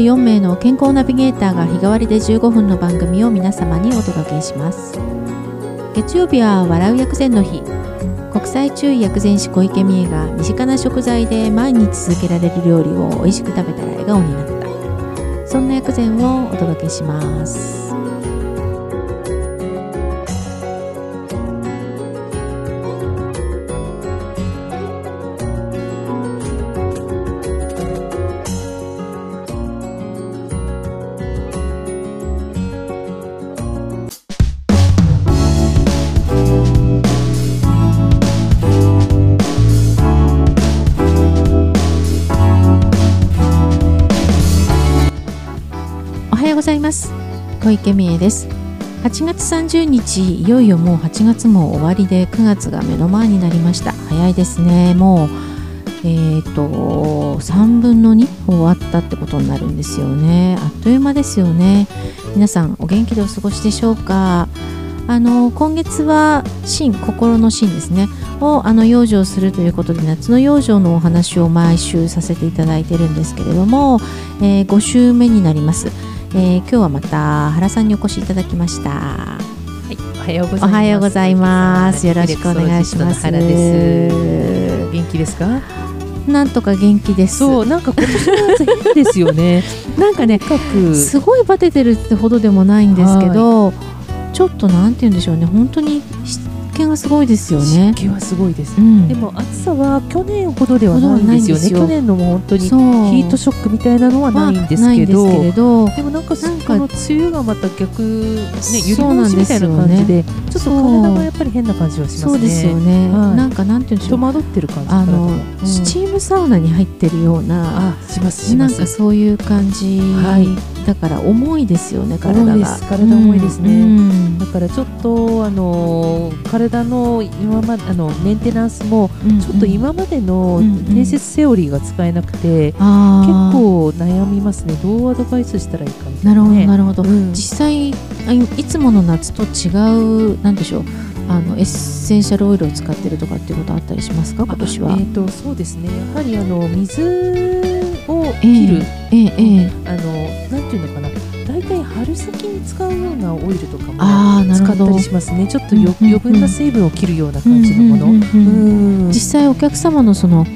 る4名の健康ナビゲーターが日替わりで15分の番組を皆様にお届けします。月曜日は笑う薬膳の日。国際中医薬膳師小池美恵が身近な食材で毎日続けられる料理を美味しく食べたら笑顔になった。そんな薬膳をお届けします。ございます。小池美恵です。8月30日いよいよもう8月も終わりで9月が目の前になりました。早いですね。もうえっ、と3分の2終わったってことになるんですよね。あっという間ですよね。皆さんお元気でお過ごしでしょうか？あの今月は心心の心ですね。をあの養生するということで夏の養生のお話を毎週させていただいてるんですけれども、えー5週目になります、えー今日はまた原さんにお越しいただきましたはい、おはようごおざいます。はようございますよろしくお願いします原です。元気ですか？なんとか元気ですそう、なんか今年の夏変ですよね。なんかねすごいバテてるってほどでもないんですけどちょっとなんて言うんでしょうね本当に湿気がすごいですよね湿気はすごいです。うんでも暑さは去年ほどではないんですよね。よ去年のも本当にヒートショックみたいなのはないんですまあけど。ないんでどでもなんかなんかこの梅雨がまた逆ねゆりみたいな感じでちょっと体がやっぱり変な感じはしますね。そうですよね、はいなんかなんて言うんでしょう戸惑ってる感じ。あの、うんスチームサウナに入ってるようなあしますしますなんか。そういう感じ、はいだから重いですよね体が。重いです。体重いですね。うんだからちょっとあの体の今まであのメンテナンスもうんちょっと今までのうんうん。伝説セオリーが使えなくて、あ結ー構悩みますね。どうアドバイスしたらいいかみたないるほどなね。なるほど、うん。実際あいいつもの夏と違うなんでしょうあのエッセンシャルオイルを使ってるとかっていうことあったりしますか？今年は。え。ー、とそうですね。やはりあの水を切る、ええええあ先に使うようなオイルとかも使ったりしますね。ちょっと余分な水分を切るような感じのもの。うんうんうん。うん。うん実際お客様のその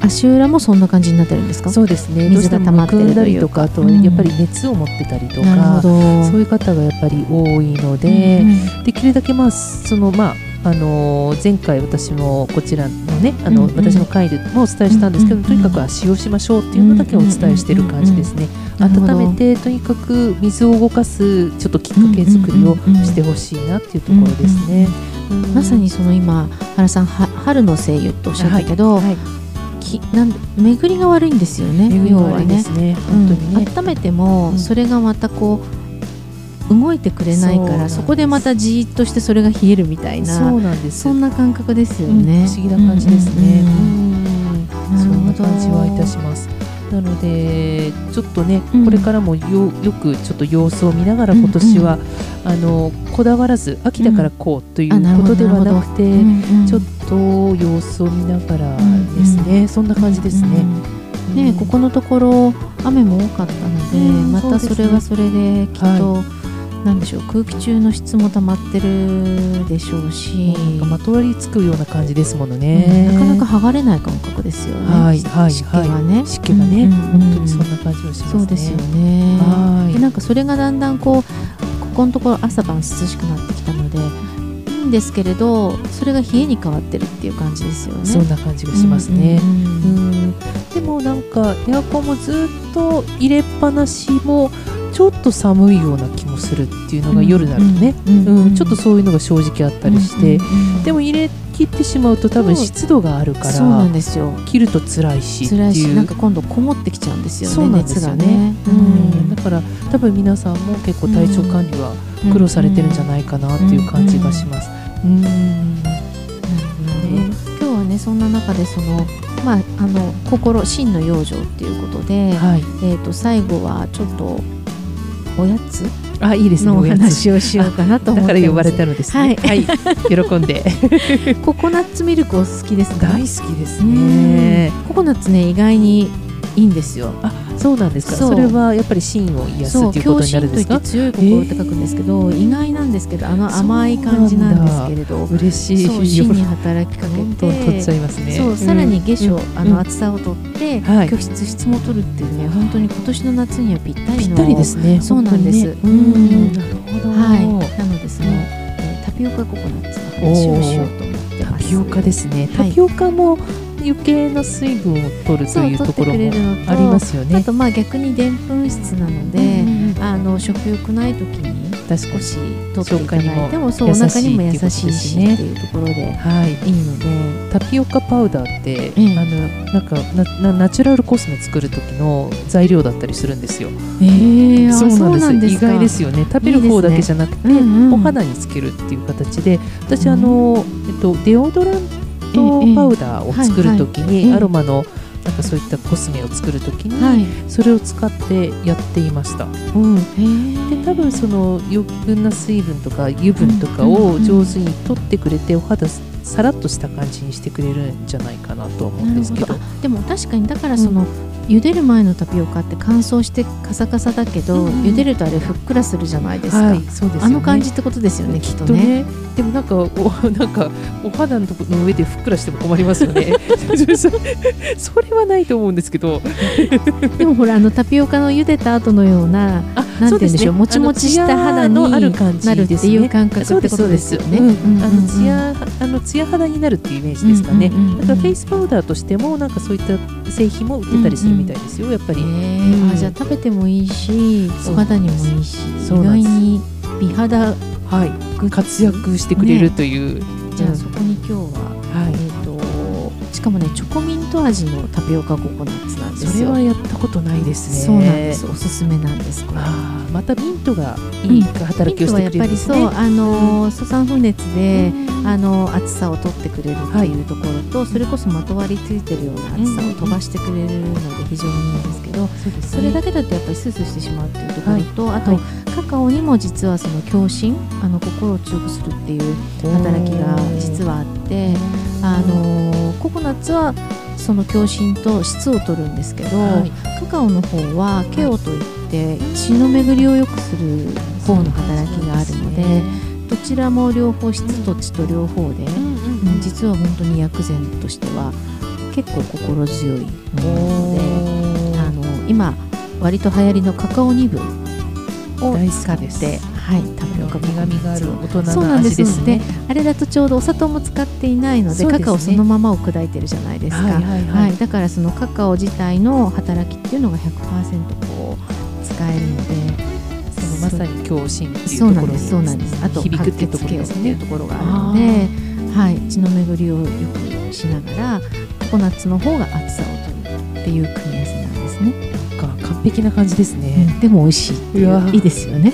足裏もそんな感じになってるんですか？そうですね。水が溜まってるというか。りとかあとうん。やっぱり熱を持ってたりとか、ど。そういう方がやっぱり多いので、できるだけまあそのまああのー前回私もこちらのねあの、私の回でもお伝えしたんですけど、とにかく足をしましょうっていうのだけお伝えしてる感じですね、温めてとにかく水を動かすちょっときっかけ作りをしてほしいなっていうところですね、うんまさにその今原さんは春の声優とおっしゃったけど、はい。きなん巡りが悪いんですよね巡りが悪いで要すねうん本当にね、温めても、うん。それがまたこう動いてくれないからそこでまたじーっとしてそれが冷えるみたいなそうなんです。そんな感覚ですようんね、不思議な感じですね。うんそんな感じはいたします。なのでちょっとね、うん。これからもよよくちょっと様子を見ながらうん今年は、あのこだわらず秋だからこうということではなくて、うんうん。ちょっと様子を見ながらですね、そんな感じですね。うんねここのところ雨も多かったので、うんまたそれはそれできっと、なんでしょう空気中の質も溜まってるでしょうし、まとわりつくような感じですものうんね。なかなか剥がれない感覚ですよね、はいはい湿気がね、湿気がね、うんうん本当にそんな感じはしますね。そうですよね。はい。でなんかそれがだんだんこうここのところ朝晩涼しくなってきたのでいいんですけれどそれが冷えに変わってるっていう感じですよね。そんな感じがしますね。うん。でもなんかエアコンもずっと入れっぱなしもと寒いような気もするっていうのが夜になるとね、うん。ちょっとそういうのが正直あったりして、でも入れ切ってしまうと多分湿度があるかそうならんですよ。切ると辛いし辛いしなんか今度こもってきちゃうんですよねそうなんですよね。熱がね。うん。だから多分皆さんも結構体調管理は苦労されてるんじゃないかなっていう感じがします。うん。今日はねそんな中でそのまああの心真の養生っていうことで、はい、えっ、と最後はちょっとおやつ？あいいですねのお話をしようかなと思だって呼ばれたのですね。はい、喜んで。ココナッツミルクお好きですか？大好きですね。ココナッツね意外にいいんですよ。あそうなんですか。それはやっぱり芯を癒すっていうことになるんですか？強い心って書くんですけど、意外なんですけどあの甘い感じなんですけれど嬉しい。芯に働きかけどんどん取っちゃていますねそうさらに下書、うん。あの厚さを取って、はい。居室質も取るっていうね本当に今年の夏にはぴったりのぴったりですね。そうなんです。ね。うん。なるほど。はい、なのでその、えータピオカココナッツの話をしようと思ってタます。ピオカですね。タはい。ピオカも余計な水分を取るというところもありますよね。あとまあ逆にでんぷん質なので、うんあの食欲ない時に少し取っていただいてもそうお腹にも優ししいしいっていうことで。すねっていうところではいいいので。タピオカパウダーって、ええあのなんかななナチュラルコスメ作る時の材料だったりするんですよ。えー、あそうなんんです意外ですよね。食べる方だけじゃなくて、うんうん。お肌につけるっていう形で、私うん。あのえっとデオドラントパウダーを作る時に、アロマのなんかそういったコスメを作る時に、はい、それを使ってやっていました。うん、でで多分その余分な水分とか油分とかうんをうん上手に取ってくれてお肌さらっとした感じにしてくれるんじゃないかなと思うんですけど。あでも確かにだからその、茹でる前のタピオカって乾燥してカサカサだけど、うんうん。茹でるとあれふっくらするじゃないですか、はい、そうですよね。あの感じってことですよねきっとね。ね。でもなんかお なんかお肌のとこの上でふっくらしても困りますよね。そ それはないと思うんですけど。でもほらあのタピオカの茹でた後のようなあなんて言うんでしょうもちもちした肌にのある感じなるっていう感覚ってことですよね。あのツヤあのツヤ肌になるっていうイメージですかね。あとはフェイスパウダーとしてもなんかそういった製品も売ってたりするみたいですよ。やっぱり。あじゃあ食べてもいいしお肌にもいいし意そうなんです外に美肌はい。活躍してくれるという。じゃあうん。そこに今日は、はい。えっ、としかもねチョコミント味のタピオカココナッツなんですよ。それはやったことないですね。そうなんです。おすすめなんです。これ。またミントがいい働きをしてくれるんですミントはやっぱりそうね。あの素酸不熱で、うん。あの厚さを取ってくれるっていうところと、それこそまとわりついてるような厚さを飛ばしてくれるので非常にいいんですけど、そうですそれだけだとやっぱりスースーしてしまうっていうところと、あと、はいカカオにも実はその共振あの心を強くするっていう働きが実はあってあのココナッツはその共振と質を取るんですけど、はい。カカオの方はケオといって血の巡りを良くする方の働きがあるのでどちらも両方質と血と両方で、うんうん実は本当に薬膳としては結構心強いものなのであの今割と流行りのカカオニブを使ってはいタピオカ苦味がある大人そうななんです。味ですね。あれだとちょうどお砂糖も使っていないのでね。カカオそのままを砕いてるじゃないですか、はいはいはい。はい。だからそのカカオ自体の働きっていうのが100%こう使えるのでそのまさに共振っていうそうなんところにです。そうなんです。あと響くってところですね。うところがあるのではい、血の巡りをよくしながらココナッツの方が厚さを取るっていう組み合わせなんですね、完璧な感じですね。うんでも美味しいいいいですよね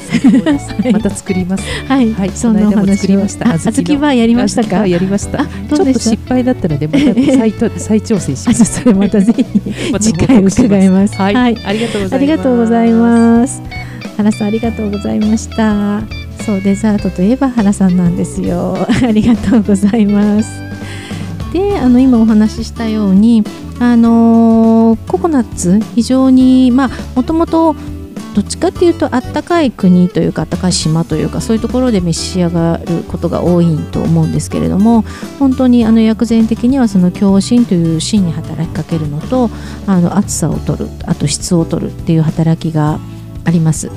はい また作ります。はい、はいそんなお話作りましたあ小豆の小豆バーやりましたか？あやりました。あちょっと失敗だったのでまた再と 再挑戦します。それまたぜひ 次回伺います。はい、はいありがとうございます。ありがとうございます。原さんありがとうございました。そうデザートといえば原さんなんですよ。ありがとうございます。で、あの今お話ししたように、あのーココナッツ非常にまあもともとどっちかっていうとあったかい国というかあったかい島というかそういうところで召し上がることが多いと思うんですけれども本当にあの薬膳的にはその強心という心に働きかけるのとあの暑さを取るあと質を取るっていう働きがあります。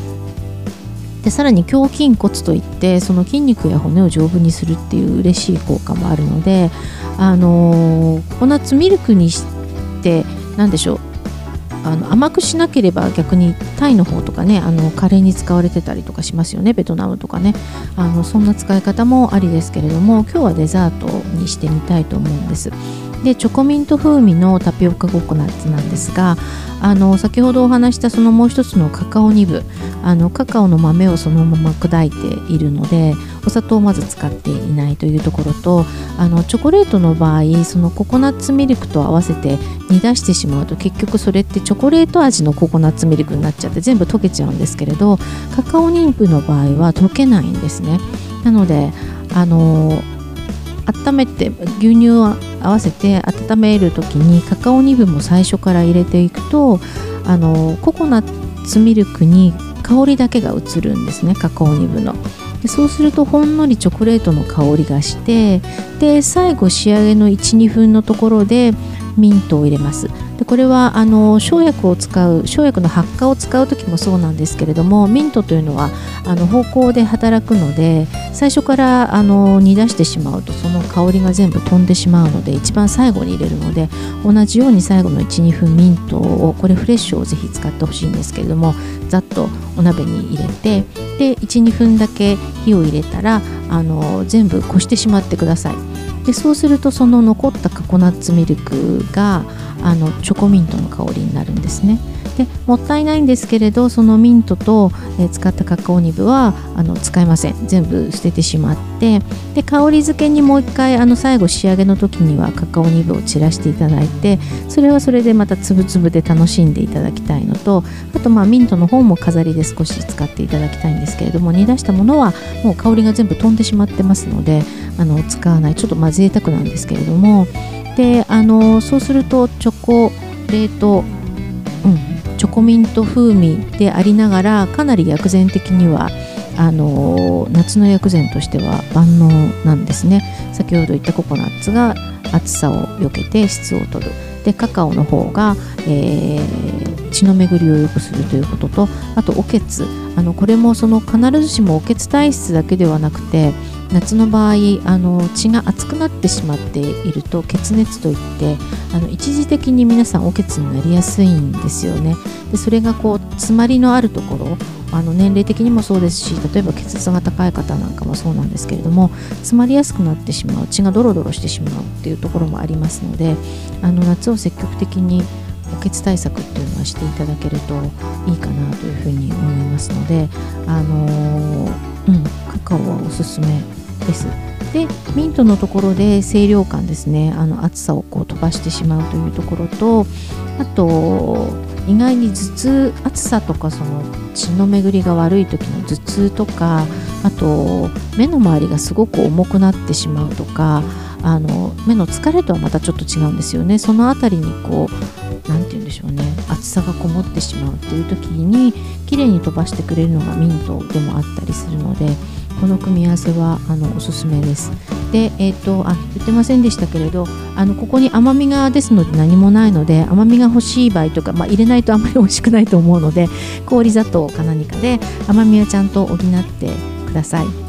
でさらに胸筋骨といってその筋肉や骨を丈夫にするっていう嬉しい効果もあるので、あのーココナッツミルクにして何でしょう。あの甘くしなければ逆にタイの方とかねあのカレーに使われてたりとかしますよねベトナムとかね。あのそんな使い方もありですけれども今日はデザートにしてみたいと思うんです。でチョコミント風味のタピオカココナッツなんですがあの先ほどお話したそのもう一つのカカオニブ。あのカカオの豆をそのまま砕いているのでお砂糖をまず使っていないというところとあのチョコレートの場合そのココナッツミルクと合わせて煮出してしまうと結局それってチョコレート味のココナッツミルクになっちゃって全部溶けちゃうんですけれどカカオニブの場合は溶けないんですねなのであの温めて牛乳は合わせて温める時にカカオニブも最初から入れていくとあのココナッツミルクに香りだけが移るんですねカカオニブの。でそうするとほんのりチョコレートの香りがしてで最後仕上げの12分のところでミントを入れます。でこれはあの生薬を使う生薬の発火を使う時もそうなんですけれどもミントというのはあの方向で働くので最初からあの煮出してしまうとその香りが全部飛んでしまうので一番最後に入れるので同じように最後の12分ミントをこれフレッシュをぜひ使ってほしいんですけれどもざっとお鍋に入れてで12分だけ火を入れたらあの全部こしてしまってください。でそうするとその残ったココナッツミルクがあのチョコミントの香りになるんですね。でもったいないんですけれどそのミントと、え、使ったカカオニブはあの使えません全部捨ててしまってで香り付けにもう一回あの最後仕上げの時にはカカオニブを散らしていただいてそれはそれでまたつぶつぶで楽しんでいただきたいのとあとまあミントの方も飾りで少し使っていただきたいんですけれども煮出したものはもう香りが全部飛んでしまってますのであの使わない。ちょっとまあ贅沢なんですけれども。であのそうするとチョコレート、うん、チョコミント風味でありながらかなり薬膳的にはあの夏の薬膳としては万能なんですね。先ほど言ったココナッツが暑さを避けて質を取る。でカカオの方が、えー、血の巡りを良くするということとあとおけつ。あのこれもその必ずしもおけつ体質だけではなくて夏の場合あの血が熱くなってしまっていると血熱といってあの一時的に皆さんおけつになりやすいんですよね。でそれがこう詰まりのあるところあの年齢的にもそうですし例えば血圧が高い方なんかもそうなんですけれども詰まりやすくなってしまう血がドロドロしてしまうっていうところもありますのであの夏を積極的におけつ対策っていうのはしていただけるといいかなというふうに思いますのであの、うんカカオはおすすめです。でミントのところで清涼感ですね。あの暑さをこう飛ばしてしまうというところとあと意外に頭痛暑さとかその血の巡りが悪い時の頭痛とかあと目の周りがすごく重くなってしまうとかあの目の疲れとはまたちょっと違うんですよね。その辺りにこう何て言うんでしょうね暑さがこもってしまうっていう時に綺麗に飛ばしてくれるのがミントでもあったりするのでこの組み合わせはあのおすすめです。で、えーと、あ言ってませんでしたけれどあのここに甘みがですので何もないので甘みが欲しい場合とか、まあ、入れないとあんまり美味しくないと思うので氷砂糖か何かで甘みはちゃんと補ってください。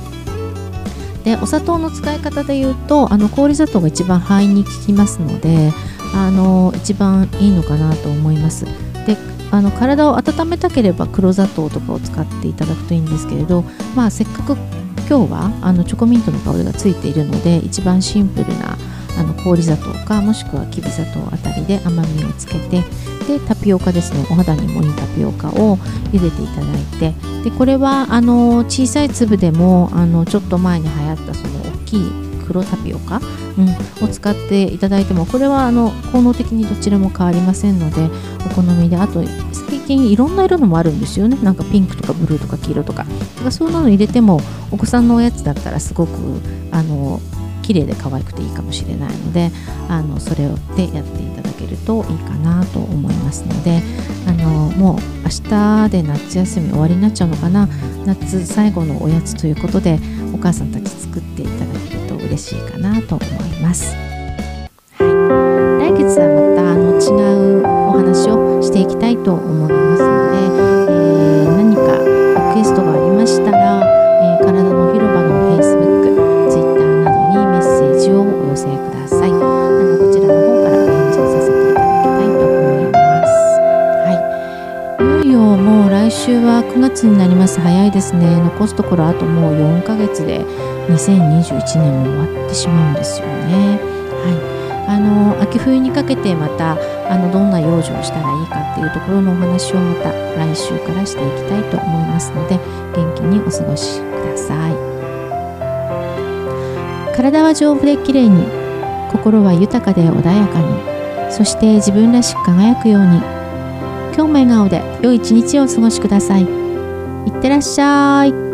でお砂糖の使い方でいうとあの氷砂糖が一番肺に効きますのであの一番いいのかなと思います。であの体を温めたければ黒砂糖とかを使っていただくといいんですけれど、まあ、せっかく今日はあのチョコミントの香りがついているので一番シンプルなあの氷砂糖かもしくはきび砂糖あたりで甘みをつけてでタピオカですね。お肌にもいいタピオカを茹でていただいてでこれはあの小さい粒でもあのちょっと前に流行ったその大きい黒タピオカ、うん、を使っていただいてもこれはあの効能的にどちらも変わりませんのでお好みであと最近いろんな色のもあるんですよね。なんかピンクとかブルーとか黄色とか。だからそうなの入れてもお子さんのおやつだったらすごくあの綺麗で可愛くていいかもしれないのであのそれをでやっていただけるといいかなと思いますのであのもう明日で夏休み終わりになっちゃうのかな。夏最後のおやつということでお母さんたち作っていただけると嬉しいかなと思います。はい、来月はまたあの違うお話をしていきたいと思います。9月になります。早いですね。残すところあともう4ヶ月で2021年も終わってしまうんですよね。はい。あの秋冬にかけてまたあのどんな養生をしたらいいかっていうところのお話をまた来週からしていきたいと思いますので元気にお過ごしください体は丈夫で綺麗に心は豊かで穏やかにそして自分らしく輝くように今日も笑顔で良い一日をお過ごしくださいいってらっしゃい。